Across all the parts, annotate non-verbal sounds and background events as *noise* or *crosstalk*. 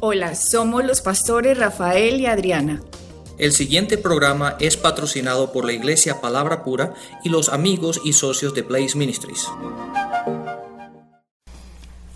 Hola, somos los pastores Rafael y Adriana. El siguiente programa es patrocinado por la Iglesia Palabra Pura y los amigos y socios de Blaze Ministries.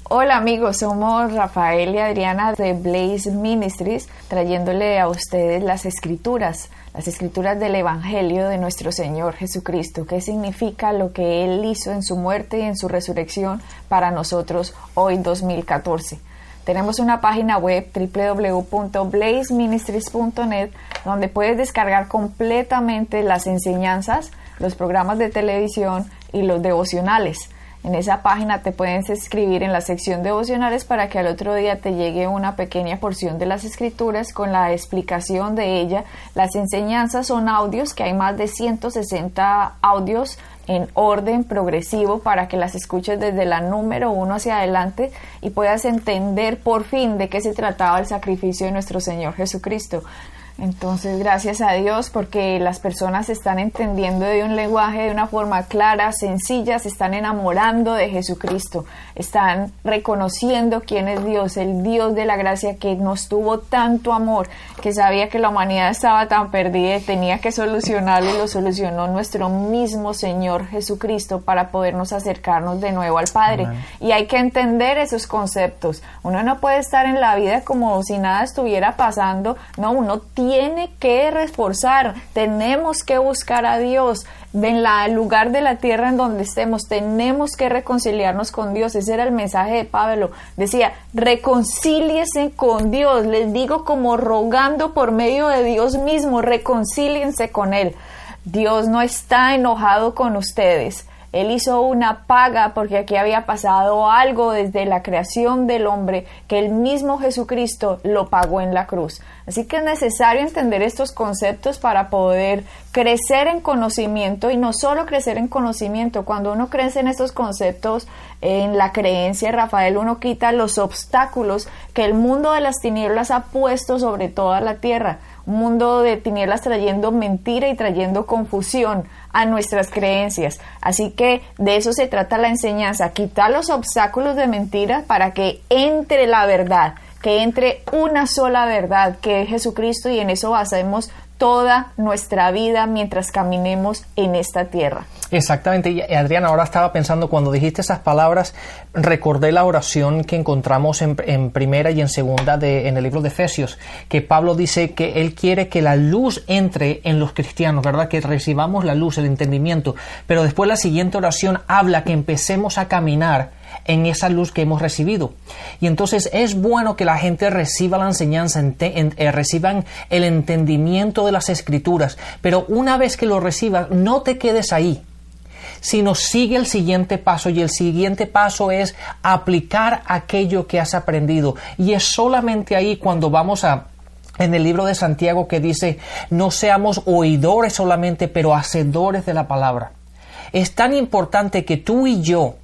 Hola amigos, somos Rafael y Adriana de Blaze Ministries trayéndole a ustedes las escrituras, las escrituras del Evangelio de nuestro Señor Jesucristo, qué significa lo que Él hizo en su muerte y en su resurrección para nosotros hoy 2014. Tenemos una página web www.blazeministries.net donde puedes descargar completamente las enseñanzas, los programas de televisión y los devocionales. En esa página te puedes escribir en la sección devocionales para que al otro día te llegue una pequeña porción de las escrituras con la explicación de ella. Las enseñanzas son audios, que hay más de 160 audios en orden progresivo para que las escuches desde la número uno hacia adelante y puedas entender por fin de qué se trataba el sacrificio de nuestro Señor Jesucristo. Entonces, gracias a Dios porque las personas están entendiendo de un lenguaje de una forma clara, sencilla, se están enamorando de Jesucristo, están reconociendo quién es Dios, el Dios de la gracia que nos tuvo tanto amor, que sabía que la humanidad estaba tan perdida y tenía que solucionarlo y lo solucionó nuestro mismo Señor Jesucristo para podernos acercarnos de nuevo al Padre. Y hay que entender esos conceptos. Uno no puede estar en la vida como si nada estuviera pasando, no, uno tiene tiene que reforzar, tenemos que buscar a Dios en el lugar de la tierra en donde estemos, tenemos que reconciliarnos con Dios. Ese era el mensaje de Pablo. Decía, reconcíliese con Dios. Les digo como rogando por medio de Dios mismo, reconcíliense con Él. Dios no está enojado con ustedes. Él hizo una paga porque aquí había pasado algo desde la creación del hombre que el mismo Jesucristo lo pagó en la cruz. Así que es necesario entender estos conceptos para poder crecer en conocimiento y no solo crecer en conocimiento. Cuando uno crece en estos conceptos, en la creencia, Rafael, uno quita los obstáculos que el mundo de las tinieblas ha puesto sobre toda la tierra un mundo de tinieblas trayendo mentira y trayendo confusión a nuestras creencias. Así que de eso se trata la enseñanza, quitar los obstáculos de mentira para que entre la verdad, que entre una sola verdad, que es Jesucristo, y en eso basemos toda nuestra vida mientras caminemos en esta tierra. Exactamente, y Adriana, ahora estaba pensando cuando dijiste esas palabras, recordé la oración que encontramos en, primera y en segunda de, en el libro de Efesios, que Pablo dice que él quiere que la luz entre en los cristianos, ¿verdad? Que recibamos la luz, el entendimiento, pero después la siguiente oración habla que empecemos a caminar en esa luz que hemos recibido. Y entonces es bueno que la gente reciba la enseñanza, eh, reciban el entendimiento de las escrituras, pero una vez que lo recibas, no te quedes ahí sino sigue el siguiente paso y el siguiente paso es aplicar aquello que has aprendido. Y es solamente ahí cuando vamos a en el libro de Santiago que dice, no seamos oidores solamente, pero hacedores de la palabra. Es tan importante que tú y yo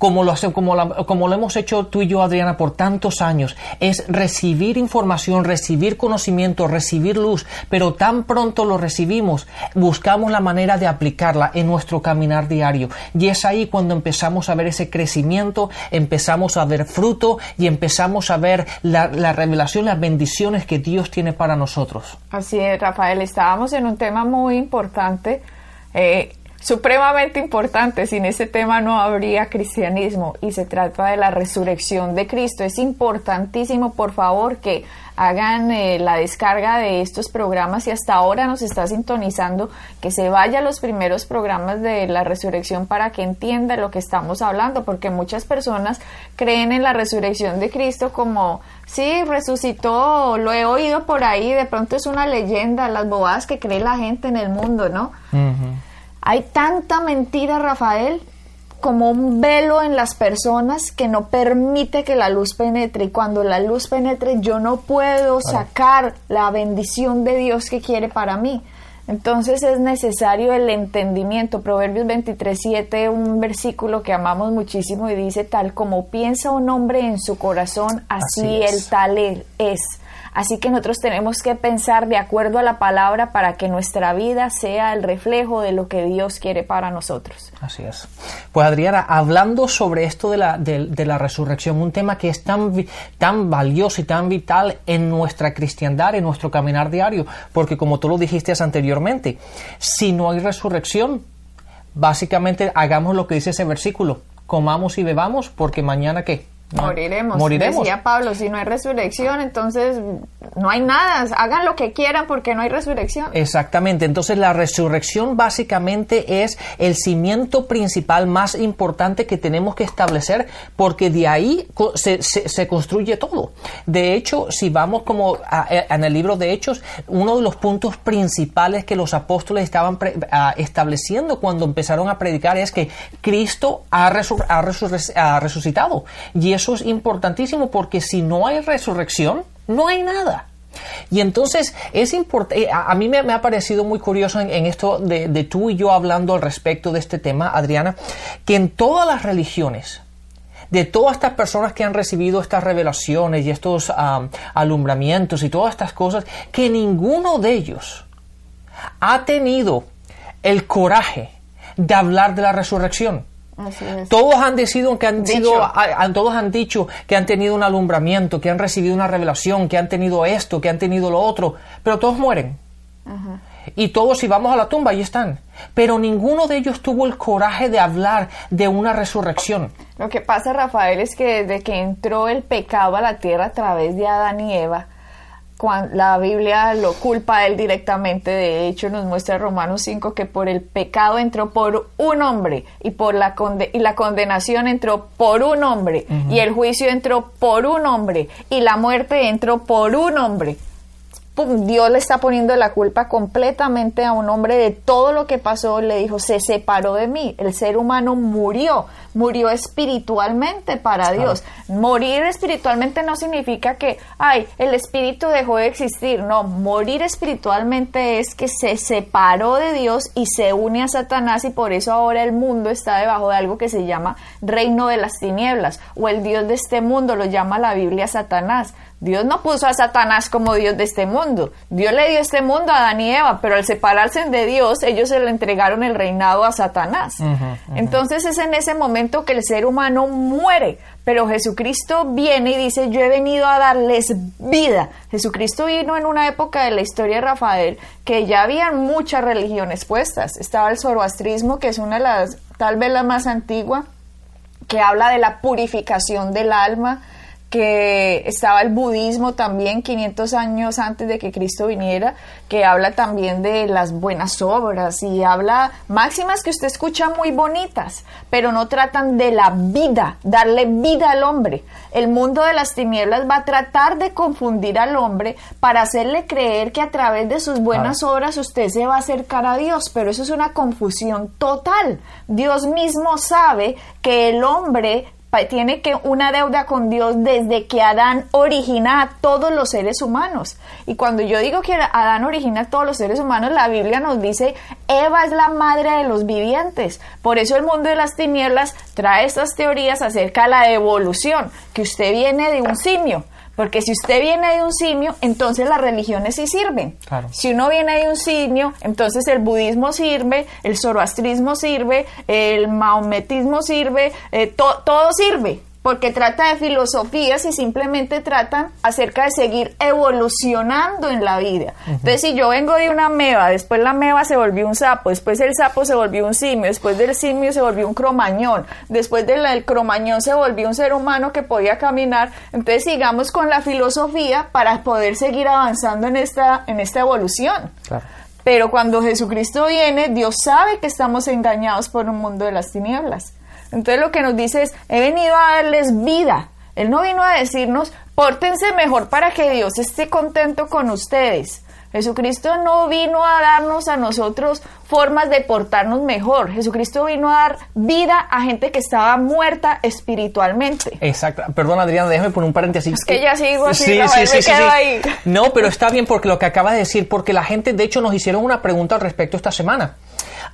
como lo, como, como lo hemos hecho tú y yo, Adriana, por tantos años, es recibir información, recibir conocimiento, recibir luz, pero tan pronto lo recibimos, buscamos la manera de aplicarla en nuestro caminar diario. Y es ahí cuando empezamos a ver ese crecimiento, empezamos a ver fruto y empezamos a ver la, revelación, las bendiciones que Dios tiene para nosotros. Así es, Rafael, estábamos en un tema muy importante. Eh, supremamente importante. Sin ese tema no habría cristianismo y se trata de la resurrección de Cristo. Es importantísimo, por favor, que hagan eh, la descarga de estos programas y hasta ahora nos está sintonizando, que se vaya a los primeros programas de la resurrección para que entienda lo que estamos hablando, porque muchas personas creen en la resurrección de Cristo como, sí, resucitó, lo he oído por ahí, de pronto es una leyenda, las bobadas que cree la gente en el mundo, ¿no? Hay tanta mentira, Rafael, como un velo en las personas que no permite que la luz penetre. Y cuando la luz penetre, yo no puedo sacar la bendición de Dios que quiere para mí. Entonces es necesario el entendimiento. Proverbios 23.7, un versículo que amamos muchísimo y dice, tal como piensa un hombre en su corazón, así, el tal es. Así que nosotros tenemos que pensar de acuerdo a la palabra para que nuestra vida sea el reflejo de lo que Dios quiere para nosotros. Así es. Pues Adriana, hablando sobre esto de la, de, la resurrección, un tema que es tan, tan valioso y tan vital en nuestra cristiandad, en nuestro caminar diario, porque como tú lo dijiste anteriormente, si no hay resurrección, básicamente hagamos lo que dice ese versículo, comamos y bebamos porque mañana qué? Moriremos. Moriremos. Decía Pablo, si no hay resurrección, entonces no hay nada. Hagan lo que quieran porque no hay resurrección. Exactamente. Entonces la resurrección básicamente es el cimiento principal más importante que tenemos que establecer porque de ahí se, se, construye todo. De hecho, si vamos como en el libro de Hechos, uno de los puntos principales que los apóstoles estaban estableciendo cuando empezaron a predicar es que Cristo ha, ha resucitado. Y eso es importantísimo porque si no hay resurrección, no hay nada. Y entonces es importante, eh, a, mí me, ha parecido muy curioso en, esto de, tú y yo hablando al respecto de este tema, Adriana, que en todas las religiones, de todas estas personas que han recibido estas revelaciones y estos alumbramientos y todas estas cosas, que ninguno de ellos ha tenido el coraje de hablar de la resurrección. Todos han decidido que han sido, todos han dicho que han tenido un alumbramiento, que han recibido una revelación, que han tenido esto, que han tenido lo otro, pero todos mueren. Y todos si vamos a la tumba, ahí están. Pero ninguno de ellos tuvo el coraje de hablar de una resurrección. Lo que pasa, Rafael, es que desde que entró el pecado a la tierra a través de Adán y Eva, la Biblia lo culpa a él directamente. De hecho, nos muestra Romanos 5 que por el pecado entró por un hombre y, por la, y la condenación entró por un hombre y el juicio entró por un hombre y la muerte entró por un hombre. Dios le está poniendo la culpa completamente a un hombre de todo lo que pasó. Le dijo, se separó de mí. El ser humano murió, murió espiritualmente para Dios. Morir espiritualmente no significa que, ay, el espíritu dejó de existir. No, morir espiritualmente es que se separó de Dios y se une a Satanás y por eso ahora el mundo está debajo de algo que se llama reino de las tinieblas o el Dios de este mundo lo llama la Biblia Satanás. Dios no puso a Satanás como Dios de este mundo. Dios le dio este mundo a Adán y Eva, pero al separarse de Dios, ellos se le entregaron el reinado a Satanás. Entonces es en ese momento que el ser humano muere, pero Jesucristo viene y dice, yo he venido a darles vida. Jesucristo vino en una época de la historia de Rafael que ya habían muchas religiones puestas. Estaba el zoroastrismo, que es una de las, tal vez la más antigua, que habla de la purificación del alma que estaba el budismo también 500 años antes de que Cristo viniera, que habla también de las buenas obras y habla máximas que usted escucha muy bonitas, pero no tratan de la vida, darle vida al hombre. El mundo de las tinieblas va a tratar de confundir al hombre para hacerle creer que a través de sus buenas obras usted se va a acercar a Dios, pero eso es una confusión total. Dios mismo sabe que el hombre tiene que una deuda con Dios desde que Adán origina a todos los seres humanos. Y cuando yo digo que Adán origina a todos los seres humanos, la Biblia nos dice, Eva es la madre de los vivientes. Por eso el mundo de las tinieblas trae estas teorías acerca de la evolución, que usted viene de un simio. Porque si usted viene de un simio, entonces las religiones sí sirven. Si uno viene de un simio, entonces el budismo sirve, el zoroastrismo sirve, el maometismo sirve, eh, todo sirve porque trata de filosofías y simplemente tratan acerca de seguir evolucionando en la vida. Entonces, si yo vengo de una meba, después la meba se volvió un sapo, después el sapo se volvió un simio, después del simio se volvió un cromañón, después del cromañón se volvió un ser humano que podía caminar, entonces sigamos con la filosofía para poder seguir avanzando en esta, en esta evolución. Pero cuando Jesucristo viene, Dios sabe que estamos engañados por un mundo de las tinieblas. Entonces lo que nos dice es, he venido a darles vida. Él no vino a decirnos, pórtense mejor para que Dios esté contento con ustedes. Jesucristo no vino a darnos a nosotros formas de portarnos mejor. Jesucristo vino a dar vida a gente que estaba muerta espiritualmente. Exacto. Perdón, Adriana, déjame poner un paréntesis. Es que ya sigo así, sí, sí, sí, ahí. No, pero está bien porque lo que acaba de decir, porque la gente, de hecho, nos hicieron una pregunta al respecto esta semana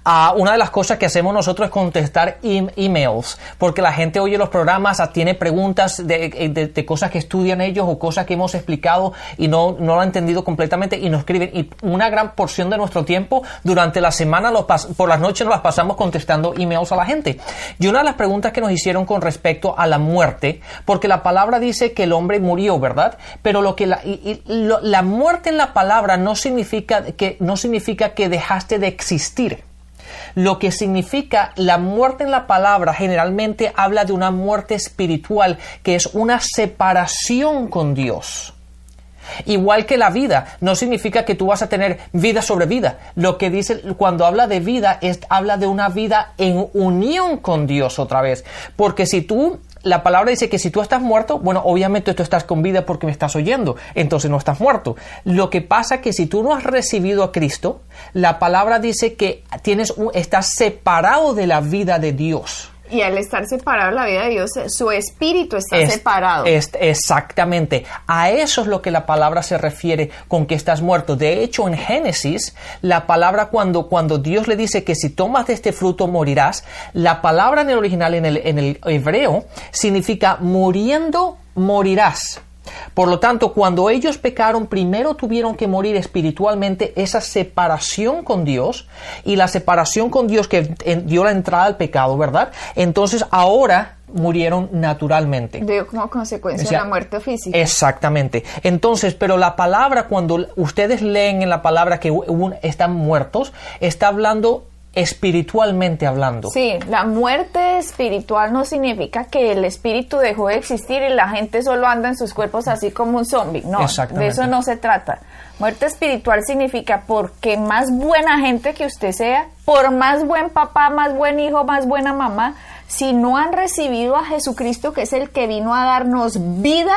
Ah, una de las cosas que hacemos nosotros es contestar em- emails, porque la gente oye los programas, ah, tiene preguntas de, de- de cosas que estudian ellos o cosas que hemos explicado y no, no lo han entendido completamente y nos escriben. Y una gran porción de nuestro tiempo durante la semana, los por las noches nos las pasamos contestando emails a la gente. Y una de las preguntas que nos hicieron con respecto a la muerte, porque la palabra dice que el hombre murió, ¿verdad? Pero lo que la, y- y lo- la muerte en la palabra no significa que, no significa que dejaste de existir. Lo que significa la muerte en la palabra generalmente habla de una muerte espiritual, que es una separación con Dios. Igual que la vida, no significa que tú vas a tener vida sobre vida. Lo que dice cuando habla de vida es habla de una vida en unión con Dios otra vez. Porque si tú la palabra dice que si tú estás muerto, bueno, obviamente tú estás con vida porque me estás oyendo, entonces no estás muerto. Lo que pasa que si tú no has recibido a Cristo, la palabra dice que tienes un- estás separado de la vida de Dios. Y al estar separado de la vida de Dios, su espíritu está Es- separado. es- exactamente. A eso es lo que la palabra se refiere con que estás muerto. De hecho, en Génesis, la palabra cuando, cuando Dios le dice que si tomas de este fruto morirás, la palabra en el original, en el, en el hebreo, significa muriendo morirás. Por lo tanto, cuando ellos pecaron, primero tuvieron que morir espiritualmente esa separación con Dios y la separación con Dios que dio la entrada al pecado, ¿verdad? Entonces ahora murieron naturalmente. Dio como consecuencia O sea, la muerte física. Exactamente. Entonces, pero la palabra, cuando ustedes leen en la palabra que están muertos, está hablando espiritualmente hablando. Sí, la muerte espiritual no significa que el espíritu dejó de existir y la gente solo anda en sus cuerpos así como un zombie. No, de eso no se trata. Muerte espiritual significa porque más buena gente que usted sea, por más buen papá, más buen hijo, más buena mamá, si no han recibido a Jesucristo, que es el que vino a darnos vida,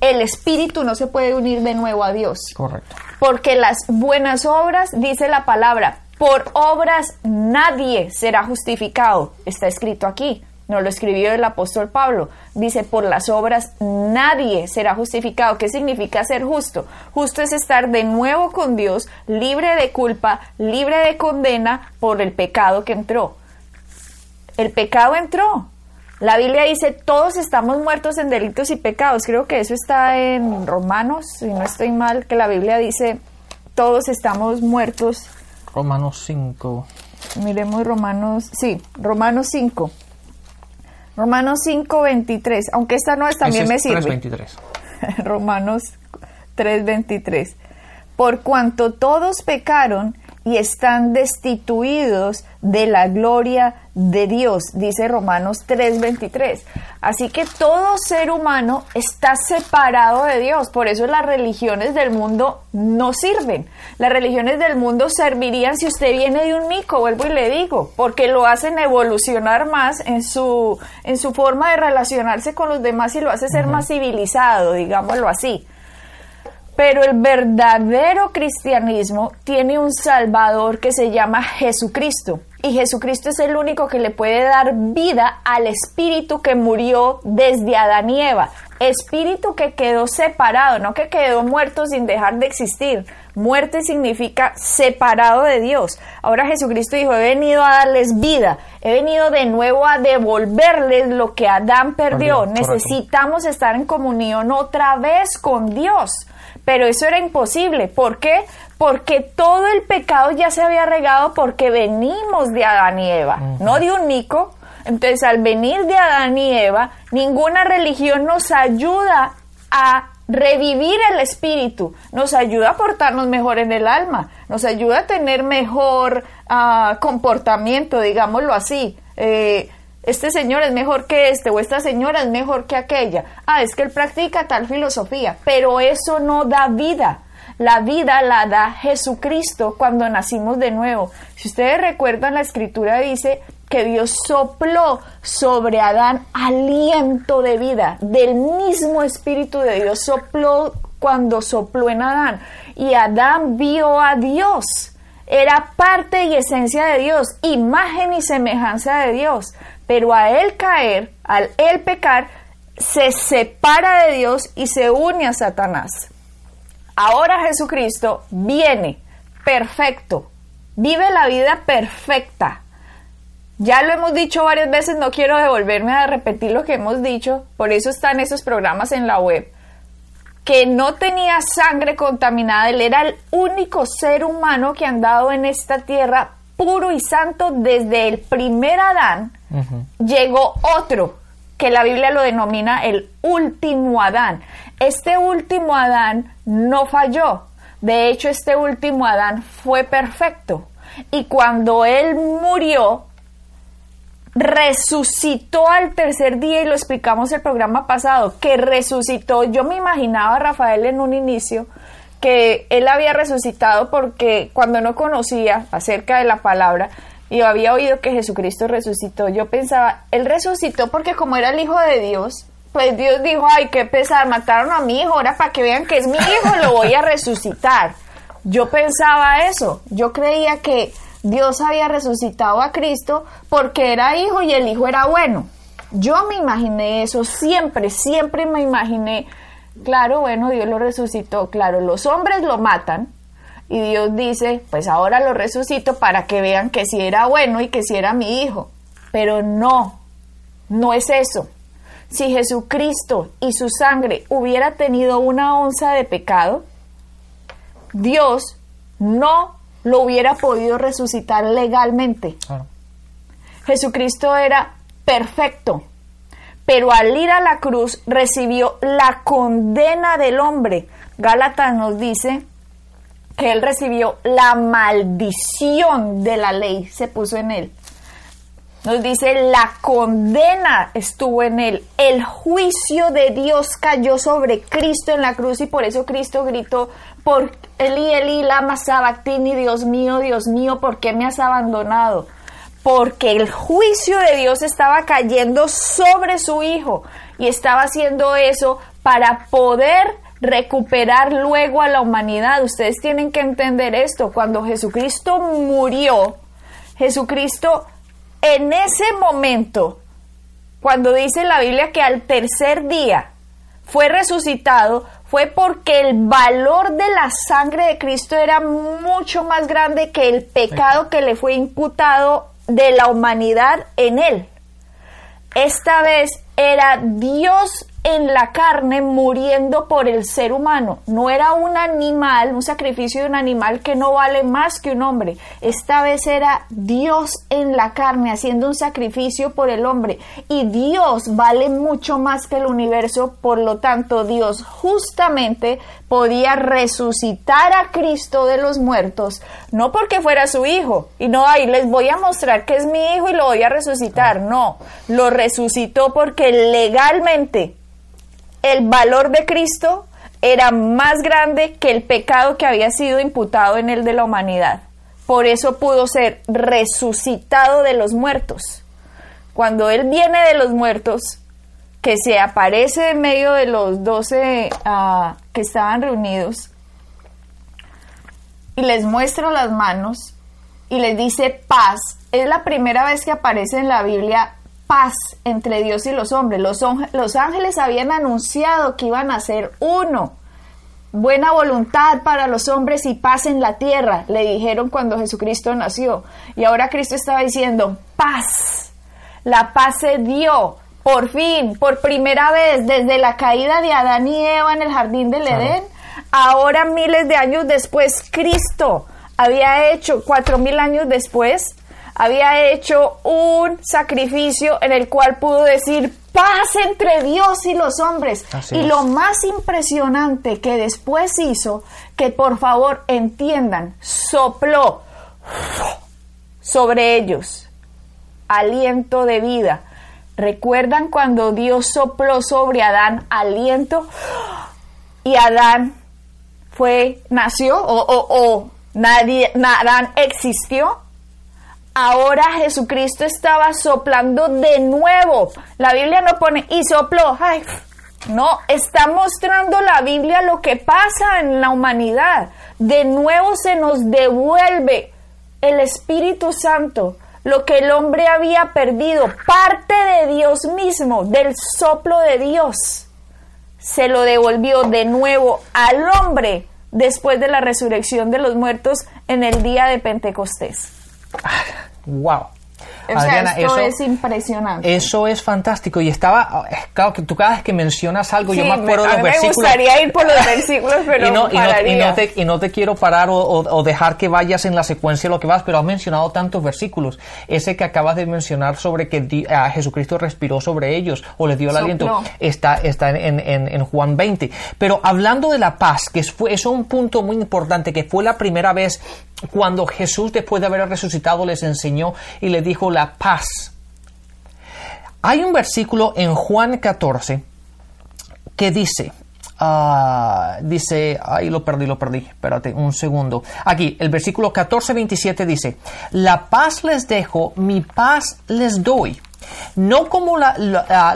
el espíritu no se puede unir de nuevo a Dios. Correcto. Porque las buenas obras, dice la palabra, por obras nadie será justificado. Está escrito aquí. No lo escribió el apóstol Pablo. Dice, por las obras nadie será justificado. ¿Qué significa ser justo? Justo es estar de nuevo con Dios, libre de culpa, libre de condena por el pecado que entró. El pecado entró. La Biblia dice, todos estamos muertos en delitos y pecados. Creo que eso está en Romanos, si no estoy mal, que la Biblia dice, todos estamos muertos. Romanos 5. Miremos Romanos, sí, Romanos 5. Romanos 5, 23. Aunque esta no es, también Ese me es sirve. 3.23. *laughs* Romanos 3:23. Por cuanto todos pecaron y están destituidos de la gloria de Dios, dice Romanos 3:23. Así que todo ser humano está separado de Dios, por eso las religiones del mundo no sirven. Las religiones del mundo servirían si usted viene de un mico, vuelvo y le digo, porque lo hacen evolucionar más en su en su forma de relacionarse con los demás y lo hace ser más civilizado, digámoslo así. Pero el verdadero cristianismo tiene un Salvador que se llama Jesucristo. Y Jesucristo es el único que le puede dar vida al espíritu que murió desde Adán y Eva. Espíritu que quedó separado, no que quedó muerto sin dejar de existir. Muerte significa separado de Dios. Ahora Jesucristo dijo, he venido a darles vida, he venido de nuevo a devolverles lo que Adán perdió. Necesitamos estar en comunión otra vez con Dios. Pero eso era imposible. ¿Por qué? Porque todo el pecado ya se había regado porque venimos de Adán y Eva, no de un mico. Entonces, al venir de Adán y Eva, ninguna religión nos ayuda a revivir el espíritu, nos ayuda a portarnos mejor en el alma, nos ayuda a tener mejor ah, comportamiento, digámoslo así. Eh, este señor es mejor que este o esta señora es mejor que aquella. Ah, es que él practica tal filosofía, pero eso no da vida. La vida la da Jesucristo cuando nacimos de nuevo. Si ustedes recuerdan, la escritura dice que Dios sopló sobre Adán aliento de vida, del mismo espíritu de Dios sopló cuando sopló en Adán. Y Adán vio a Dios era parte y esencia de Dios, imagen y semejanza de Dios, pero a él caer, al él pecar, se separa de Dios y se une a Satanás. Ahora Jesucristo viene perfecto, vive la vida perfecta. Ya lo hemos dicho varias veces, no quiero devolverme a repetir lo que hemos dicho, por eso están esos programas en la web. Que no tenía sangre contaminada, él era el único ser humano que ha andado en esta tierra puro y santo desde el primer Adán. Llegó otro, que la Biblia lo denomina el último Adán. Este último Adán no falló. De hecho, este último Adán fue perfecto. Y cuando él murió, resucitó al tercer día y lo explicamos el programa pasado, que resucitó. Yo me imaginaba a Rafael en un inicio que él había resucitado porque cuando no conocía acerca de la palabra y había oído que Jesucristo resucitó, yo pensaba, él resucitó porque como era el Hijo de Dios, pues Dios dijo, ay, qué pesar, mataron a mi hijo, ahora para que vean que es mi hijo, lo voy a resucitar. Yo pensaba eso, yo creía que Dios había resucitado a Cristo porque era hijo y el hijo era bueno. Yo me imaginé eso, siempre, siempre me imaginé, claro, bueno, Dios lo resucitó, claro, los hombres lo matan y Dios dice, pues ahora lo resucito para que vean que si era bueno y que si era mi hijo. Pero no, no es eso. Si Jesucristo y su sangre hubiera tenido una onza de pecado, Dios no lo hubiera podido resucitar legalmente. Jesucristo era perfecto, pero al ir a la cruz recibió la condena del hombre. Gálatas nos dice que él recibió la maldición de la ley, se puso en él. Nos dice, la condena estuvo en él, el juicio de Dios cayó sobre Cristo en la cruz y por eso Cristo gritó, por Eli, Eli, lama sabactini, Dios mío, Dios mío, ¿por qué me has abandonado? Porque el juicio de Dios estaba cayendo sobre su hijo y estaba haciendo eso para poder recuperar luego a la humanidad. Ustedes tienen que entender esto. Cuando Jesucristo murió, Jesucristo en ese momento, cuando dice la Biblia que al tercer día fue resucitado, fue porque el valor de la sangre de Cristo era mucho más grande que el pecado que le fue imputado de la humanidad en él. Esta vez era Dios en la carne muriendo por el ser humano. No era un animal, un sacrificio de un animal que no vale más que un hombre. Esta vez era Dios en la carne haciendo un sacrificio por el hombre. Y Dios vale mucho más que el universo. Por lo tanto, Dios justamente podía resucitar a Cristo de los muertos. No porque fuera su hijo. Y no, ahí les voy a mostrar que es mi hijo y lo voy a resucitar. No, lo resucitó porque legalmente el valor de Cristo era más grande que el pecado que había sido imputado en él de la humanidad. Por eso pudo ser resucitado de los muertos. Cuando él viene de los muertos, que se aparece en medio de los doce ah, que estaban reunidos, y les muestra las manos y les dice paz, es la primera vez que aparece en la Biblia paz entre Dios y los hombres. Los, los ángeles habían anunciado que iban a ser uno. Buena voluntad para los hombres y paz en la tierra, le dijeron cuando Jesucristo nació. Y ahora Cristo estaba diciendo, paz. La paz se dio, por fin, por primera vez, desde la caída de Adán y Eva en el jardín del Edén. Ahora, miles de años después, Cristo había hecho, cuatro mil años después, había hecho un sacrificio en el cual pudo decir paz entre Dios y los hombres. y lo más impresionante que después hizo, que por favor entiendan, sopló sobre ellos aliento de vida. ¿Recuerdan cuando Dios sopló sobre Adán aliento y Adán fue, nació o, o, o nadie, Adán existió? Ahora Jesucristo estaba soplando de nuevo. La Biblia no pone y sopló. No, está mostrando la Biblia lo que pasa en la humanidad. De nuevo se nos devuelve el Espíritu Santo, lo que el hombre había perdido, parte de Dios mismo, del soplo de Dios. Se lo devolvió de nuevo al hombre después de la resurrección de los muertos en el día de Pentecostés. 唉哇 O sea, esto es impresionante. Eso es fantástico. Y estaba, claro, que tú cada vez que mencionas algo, yo me acuerdo de los versículos. Me gustaría ir por los *laughs* versículos, pero y no, y no, y no, te, y no te quiero parar o, o, dejar que vayas en la secuencia de lo que vas, pero has mencionado tantos versículos. Ese que acabas de mencionar sobre que di, a Jesucristo respiró sobre ellos o les dio el aliento, está, está en, en, en, Juan 20. Pero hablando de la paz, que fue, eso es un punto muy importante, que fue la primera vez cuando Jesús, después de haber resucitado, les enseñó y les dijo la paz hay un versículo en Juan 14 que dice, uh, dice, ay, lo perdí, lo perdí, espérate un segundo. Aquí, el versículo 14, 27 dice, la paz les dejo, mi paz les doy. No como la, da,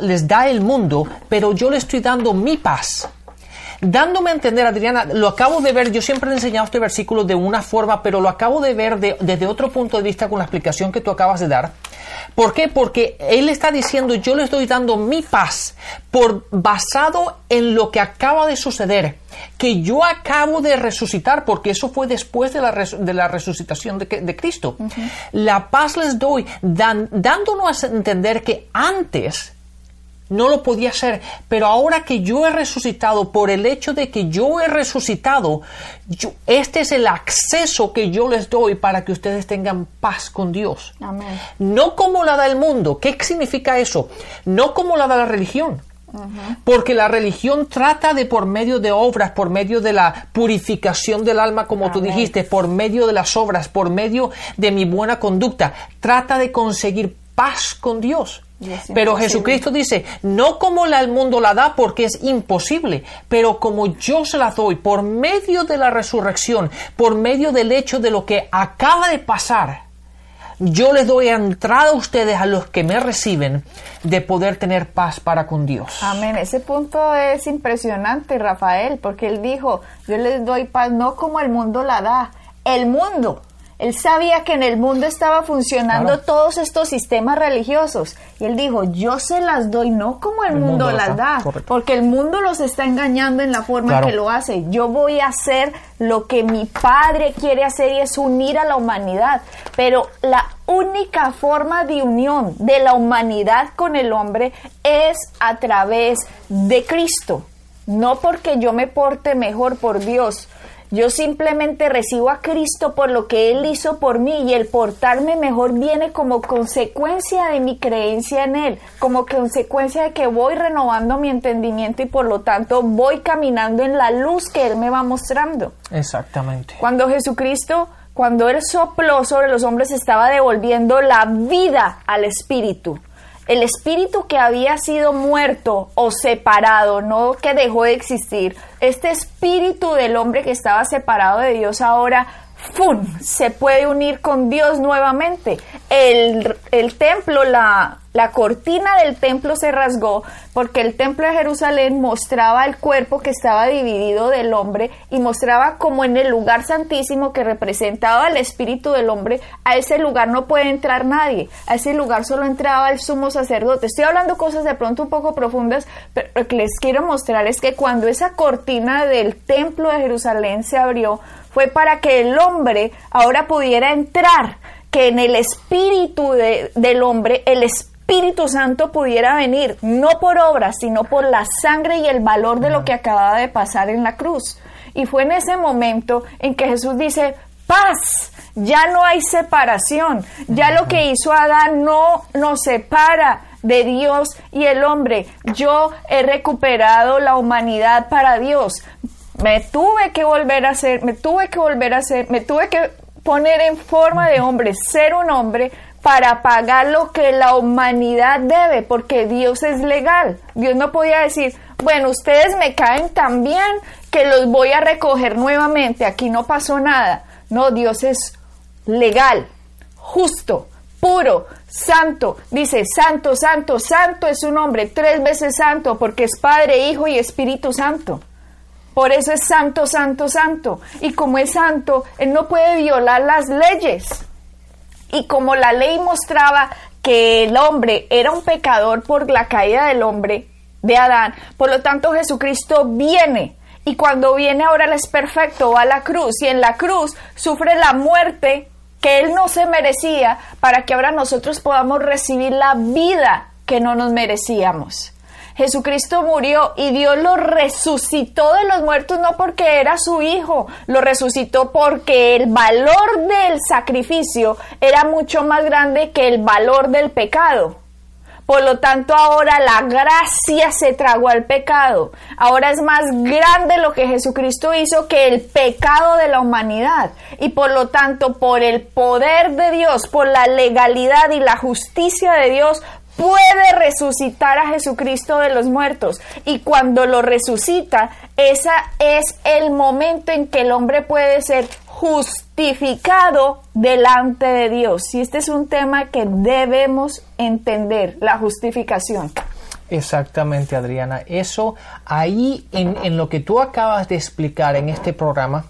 les da el mundo, pero yo le estoy dando mi paz dándome a entender, Adriana, lo acabo de ver, yo siempre he enseñado este versículo de una forma, pero lo acabo de ver desde otro punto de vista con la explicación que tú acabas de dar. ¿Por qué? Porque él está diciendo, yo le estoy dando mi paz por basado en lo que acaba de suceder, que yo acabo de resucitar, porque eso fue después de la, de la resucitación de, de Cristo. La paz les doy, dándonos a entender que antes no lo podía hacer, pero ahora que yo he resucitado, por el hecho de que yo he resucitado, este es el acceso que yo les doy para que ustedes tengan paz con Dios. No como la da el mundo. ¿Qué significa eso? No como la da la religión. Porque la religión trata de por medio de obras, por medio de la purificación del alma, como tú dijiste, por medio de las obras, por medio de mi buena conducta, trata de conseguir paz con Dios. Pero Jesucristo dice, no como el mundo la da porque es imposible, pero como yo se la doy por medio de la resurrección, por medio del hecho de lo que acaba de pasar, yo les doy entrada a ustedes, a los que me reciben, de poder tener paz para con Dios. Amén. Ese punto es impresionante, Rafael, porque él dijo, yo les doy paz no como el mundo la da. El mundo él sabía que en el mundo estaba funcionando todos estos sistemas religiosos. Y él dijo, yo se las doy no como el, mundo, las da, porque el mundo los está engañando en la forma que lo hace. Yo voy a hacer lo que mi padre quiere hacer y es unir a la humanidad. Pero la única forma de unión de la humanidad con el hombre es a través de Cristo. No porque yo me porte mejor por Dios, yo simplemente recibo a Cristo por lo que Él hizo por mí y el portarme mejor viene como consecuencia de mi creencia en Él, como consecuencia de que voy renovando mi entendimiento y por lo tanto voy caminando en la luz que Él me va mostrando. Exactamente. Cuando Jesucristo, cuando Él sopló sobre los hombres, estaba devolviendo la vida al Espíritu el espíritu que había sido muerto o separado, no que dejó de existir, este espíritu del hombre que estaba separado de Dios ahora ¡fum! se puede unir con Dios nuevamente. El, templo, la, la cortina del templo se rasgó porque el templo de Jerusalén mostraba el cuerpo que estaba dividido del hombre y mostraba como en el lugar santísimo que representaba el espíritu del hombre, a ese lugar no puede entrar nadie, a ese lugar solo entraba el sumo sacerdote. Estoy hablando cosas de pronto un poco profundas, pero lo que les quiero mostrar es que cuando esa cortina del templo de Jerusalén se abrió, fue para que el hombre ahora pudiera entrar, que en el espíritu del hombre, el espíritu Espíritu Santo pudiera venir, no por obras, sino por la sangre y el valor de lo que acababa de pasar en la cruz. Y fue en ese momento en que Jesús dice, paz, ya no hay separación, ya lo que hizo Adán no nos separa de Dios y el hombre. Yo he recuperado la humanidad para Dios. Me tuve que volver a ser, me tuve que volver a ser, me tuve que poner en forma de hombre, ser un hombre para pagar lo que la humanidad debe, porque Dios es legal. Dios no podía decir, bueno, ustedes me caen tan bien que los voy a recoger nuevamente, aquí no pasó nada. No, Dios es legal, justo, puro, santo. Dice, santo, santo, santo es un hombre, tres veces santo, porque es Padre, Hijo y Espíritu Santo. Por eso es santo, santo, santo. Y como es santo, Él no puede violar las leyes. Y como la ley mostraba que el hombre era un pecador por la caída del hombre, de Adán, por lo tanto Jesucristo viene Y cuando viene ahora Él es perfecto, va a la cruz y en la cruz sufre la muerte que Él no se merecía para que ahora nosotros podamos recibir la vida que no nos merecíamos. Jesucristo murió y Dios lo resucitó de los muertos no porque era su hijo, lo resucitó porque el valor del sacrificio era mucho más grande que el valor del pecado. Por lo tanto, ahora la gracia se tragó al pecado. Ahora es más grande lo que Jesucristo hizo que el pecado de la humanidad. Y por lo tanto, por el poder de Dios, por la legalidad y la justicia de Dios, puede resucitar a Jesucristo de los muertos. Y cuando lo resucita, ese es el momento en que el hombre puede ser justificado delante de Dios. Y este es un tema que debemos entender, la justificación. Exactamente, Adriana. Eso ahí en, lo que tú acabas de explicar en este programa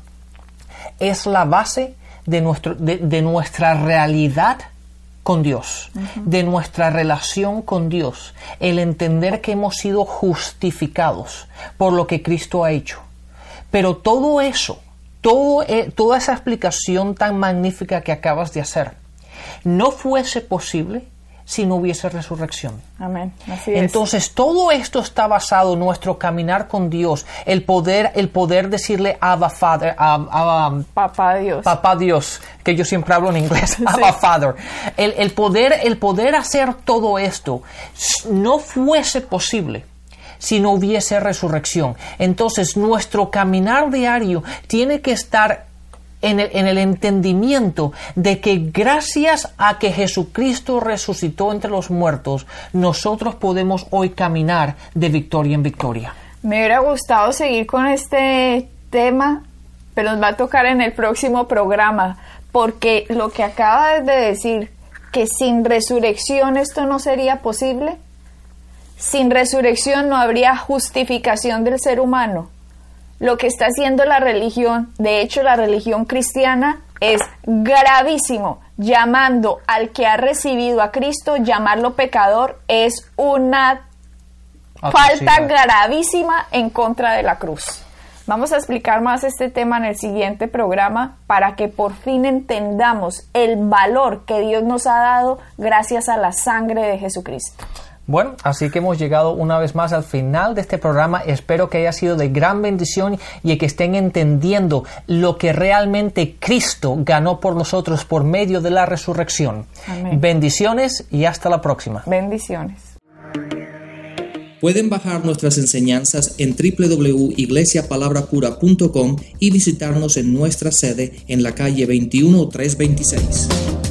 es la base de, nuestro, de nuestra realidad con Dios, de nuestra relación con Dios, el entender que hemos sido justificados por lo que Cristo ha hecho. Pero todo eso, todo, eh, toda esa explicación tan magnífica que acabas de hacer, no fuese posible si no hubiese resurrección. Amén. Entonces todo esto está basado en nuestro caminar con Dios, el poder, el poder decirle Abba Father, Papá Dios, Papá Dios, que yo siempre hablo en inglés, *laughs* Abba Father. El, el, poder, el poder hacer todo esto no fuese posible si no hubiese resurrección. Entonces nuestro caminar diario tiene que estar en el, en el, entendimiento de que gracias a que Jesucristo resucitó entre los muertos, nosotros podemos hoy caminar de victoria en victoria. Me hubiera gustado seguir con este tema, pero nos va a tocar en el próximo programa, porque lo que acabas de decir, que sin resurrección esto no sería posible, sin resurrección no habría justificación del ser humano lo que está haciendo la religión, de hecho la religión cristiana, es gravísimo. Llamando al que ha recibido a Cristo, llamarlo pecador, es una falta gravísima en contra de la cruz. Vamos a explicar más este tema en el siguiente programa para que por fin entendamos el valor que Dios nos ha dado gracias a la sangre de Jesucristo. Bueno, así que hemos llegado una vez más al final de este programa. Espero que haya sido de gran bendición y que estén entendiendo lo que realmente Cristo ganó por nosotros por medio de la resurrección. Amén. Bendiciones y hasta la próxima. Bendiciones. Pueden bajar nuestras enseñanzas en www.iglesiapalabrapura.com y visitarnos en nuestra sede en la calle 21326.